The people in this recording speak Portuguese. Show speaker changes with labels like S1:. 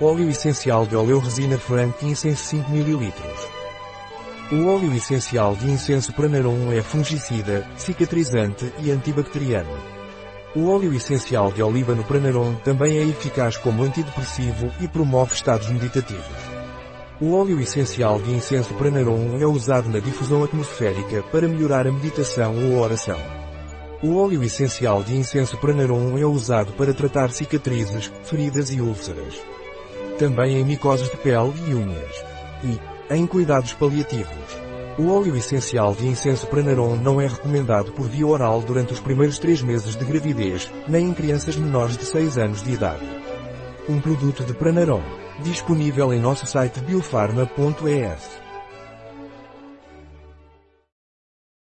S1: Óleo essencial de oleoresina frankincense 5 ml. O óleo essencial de incenso Pranarum é fungicida, cicatrizante e antibacteriano. O óleo essencial de oliva no Pranarum também é eficaz como antidepressivo e promove estados meditativos. O óleo essencial de incenso Pranarum é usado na difusão atmosférica para melhorar a meditação ou oração. O óleo essencial de incenso Pranarum é usado para tratar cicatrizes, feridas e úlceras. Também em micoses de pele e unhas. E, em cuidados paliativos. O óleo essencial de incenso Pranarum não é recomendado por via oral durante os primeiros três meses de gravidez, nem em crianças menores de 6 anos de idade. Um produto de Pranarum. Disponível em nosso site biofarma.es.